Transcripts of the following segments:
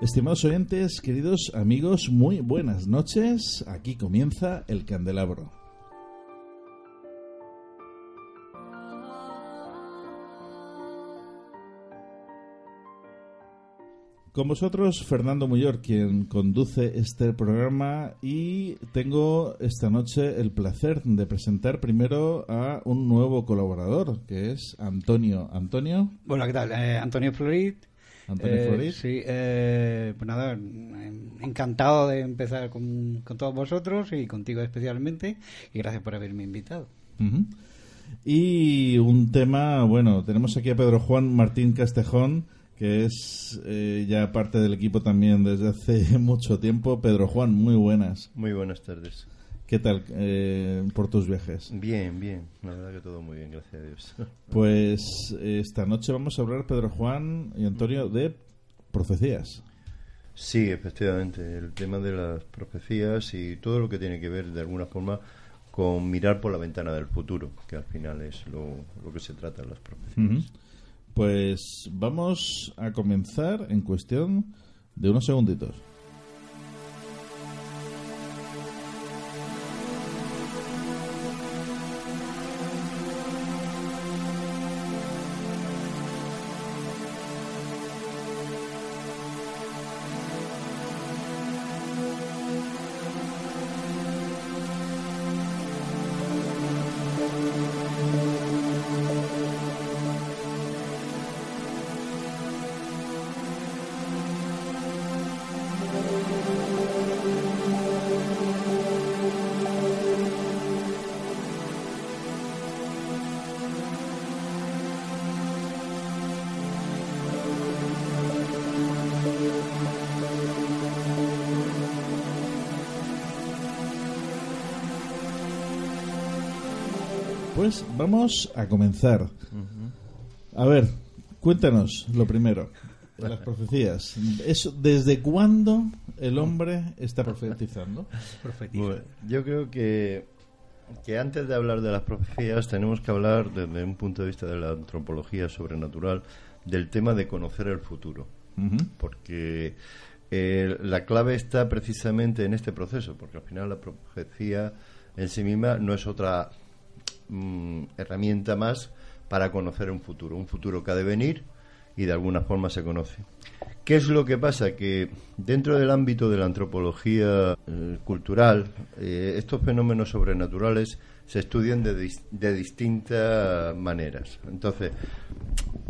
Estimados oyentes, queridos amigos, muy buenas noches. Aquí comienza el candelabro. Con vosotros, Fernando Muyor, quien conduce este programa y tengo esta noche el placer de presentar primero a un nuevo colaborador, que es Antonio. Antonio. Bueno, ¿qué tal? Eh, Antonio Florid. Antonio Eh. Sí, eh, pues nada, encantado de empezar con, con todos vosotros y contigo especialmente. Y gracias por haberme invitado. Y un tema, bueno, tenemos aquí a Pedro Juan Martín Castejón, que es eh, ya parte del equipo también desde hace mucho tiempo. Pedro Juan, muy buenas. Muy buenas tardes. ¿Qué tal eh, por tus viajes? Bien, bien. La verdad que todo muy bien, gracias a Dios. Pues esta noche vamos a hablar, Pedro Juan y Antonio, de profecías. Sí, efectivamente. El tema de las profecías y todo lo que tiene que ver de alguna forma con mirar por la ventana del futuro, que al final es lo, lo que se trata en las profecías. Pues vamos a comenzar en cuestión de unos segunditos. Pues vamos a comenzar. A ver, cuéntanos lo primero, de las profecías. Eso, ¿Desde cuándo el hombre está profetizando? Profetiza. Bueno, yo creo que, que antes de hablar de las profecías tenemos que hablar desde un punto de vista de la antropología sobrenatural del tema de conocer el futuro. Porque eh, la clave está precisamente en este proceso, porque al final la profecía en sí misma no es otra mm, herramienta más para conocer un futuro, un futuro que ha de venir y de alguna forma se conoce. ¿Qué es lo que pasa? Que dentro del ámbito de la antropología eh, cultural, eh, estos fenómenos sobrenaturales se estudian de, de distintas maneras. Entonces,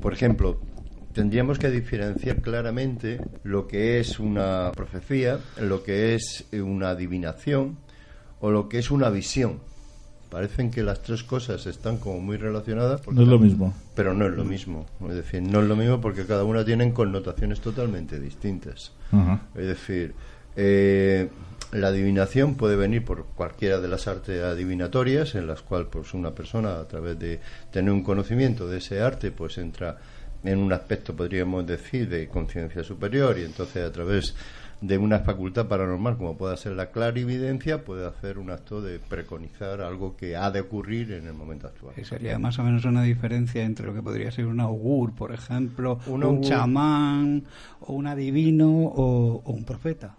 por ejemplo, tendríamos que diferenciar claramente lo que es una profecía, lo que es una adivinación o lo que es una visión. Parecen que las tres cosas están como muy relacionadas. No es lo mismo. Pero no es lo mismo. Es decir, no es lo mismo porque cada una tiene connotaciones totalmente distintas. Es decir, eh, la adivinación puede venir por cualquiera de las artes adivinatorias, en las cuales pues, una persona, a través de tener un conocimiento de ese arte, pues entra en un aspecto, podríamos decir, de conciencia superior y entonces a través de una facultad paranormal como pueda ser la clarividencia puede hacer un acto de preconizar algo que ha de ocurrir en el momento actual. Que sería más o menos una diferencia entre lo que podría ser un augur, por ejemplo, Un chamán, o un adivino, o, o un profeta.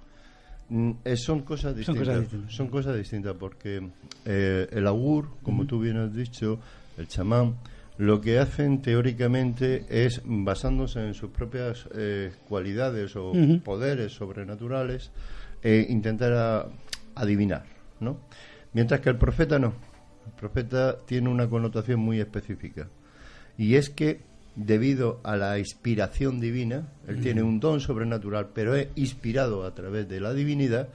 Mm, eh, son cosas Son distintas. cosas distintas. Son cosas distintas porque eh, el augur, como tú bien has dicho, el chamán, lo que hacen teóricamente es, basándose en sus propias eh, cualidades o poderes sobrenaturales, eh, intentar a- adivinar, ¿no? Mientras que el profeta no. El profeta tiene una connotación muy específica. Y es que, debido a la inspiración divina, él tiene un don sobrenatural, pero es inspirado a través de la divinidad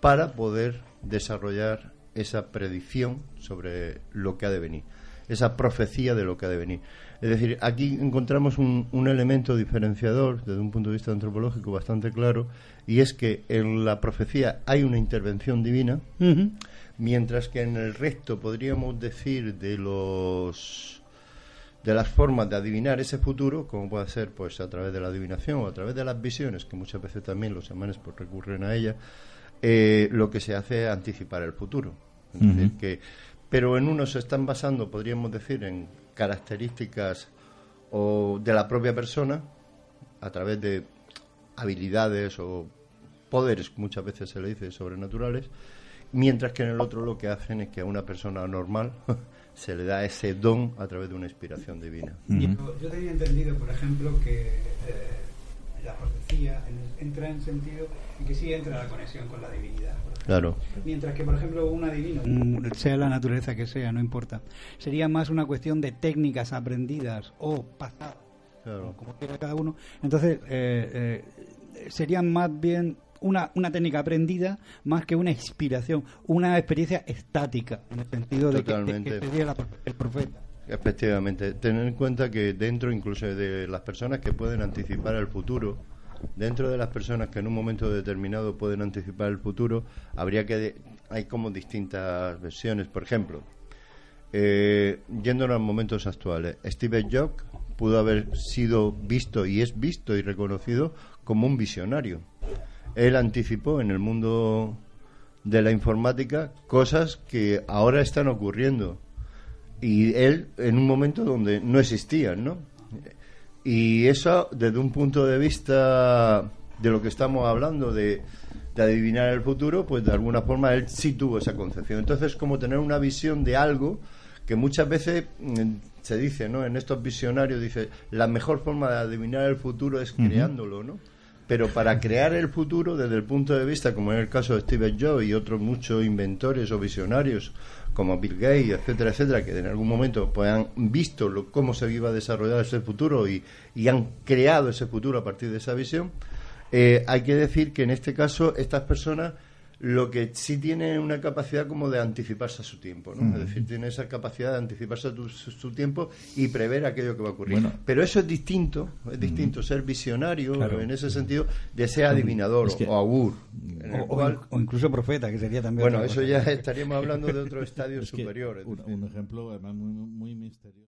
para poder desarrollar esa predicción sobre lo que ha de venir, esa profecía de lo que ha de venir. Es decir, aquí encontramos un, un elemento diferenciador desde un punto de vista antropológico bastante claro, y es que en la profecía hay una intervención divina, mientras que en el resto podríamos decir de los de las formas de adivinar ese futuro, como puede ser pues a través de la adivinación o a través de las visiones, que muchas veces también los chamanes pues recurren a ella, eh, lo que se hace es anticipar el futuro. Es decir, que, pero en uno se están basando, podríamos decir, en características o de la propia persona, a través de habilidades o poderes, muchas veces se le dice, sobrenaturales, mientras que en el otro lo que hacen es que a una persona normal se le da ese don a través de una inspiración divina. Yo, yo tenía entendido, por ejemplo, que eh, la profecía en- entra en sentido en que sí entra la conexión con la divinidad. por ejemplo. Claro. Mientras que, por ejemplo, un adivino, mm, sea la naturaleza que sea, no importa, sería más una cuestión de técnicas aprendidas o pasadas, Claro. como quiera cada uno. Entonces, eh, eh, sería más bien una, una técnica aprendida más que una inspiración, una experiencia estática, en el sentido de que, de que sería la el profeta. Efectivamente, tener en cuenta que dentro incluso de las personas que pueden anticipar el futuro, dentro de las personas que en un momento determinado pueden anticipar el futuro, habría que de- hay como distintas versiones. Por ejemplo, eh, yéndonos a momentos actuales, Steve Jobs pudo haber sido visto y es visto y reconocido como un visionario. Él anticipó en el mundo de la informática cosas que ahora están ocurriendo y él en un momento donde no existían, ¿no? Y eso desde un punto de vista de lo que estamos hablando de, de adivinar el futuro, pues de alguna forma él sí tuvo esa concepción. Entonces es como tener una visión de algo que muchas veces mm, se dice, ¿no? En estos visionarios dice, la mejor forma de adivinar el futuro es creándolo, ¿no? Pero para crear el futuro desde el punto de vista, como en el caso de Steve Jobs y otros muchos inventores o visionarios, como Bill Gates, etcétera, etcétera, que en algún momento pues, han visto lo- cómo se iba a desarrollar ese futuro y, y han creado ese futuro a partir de esa visión, eh, hay que decir que en este caso estas personas lo que sí tienen una capacidad como de anticiparse a su tiempo, ¿no? Es decir, tienen esa capacidad de anticiparse a tu- su, su tiempo y prever aquello que va a ocurrir. Bueno. Pero eso es distinto, es distinto ser visionario Claro. en ese sentido de ser adivinador Es que- o augur. O, cual- incluso profeta, que sería también. bueno, eso ya estaríamos hablando de otro estadio Es superior. es un, ejemplo además muy, muy misterioso.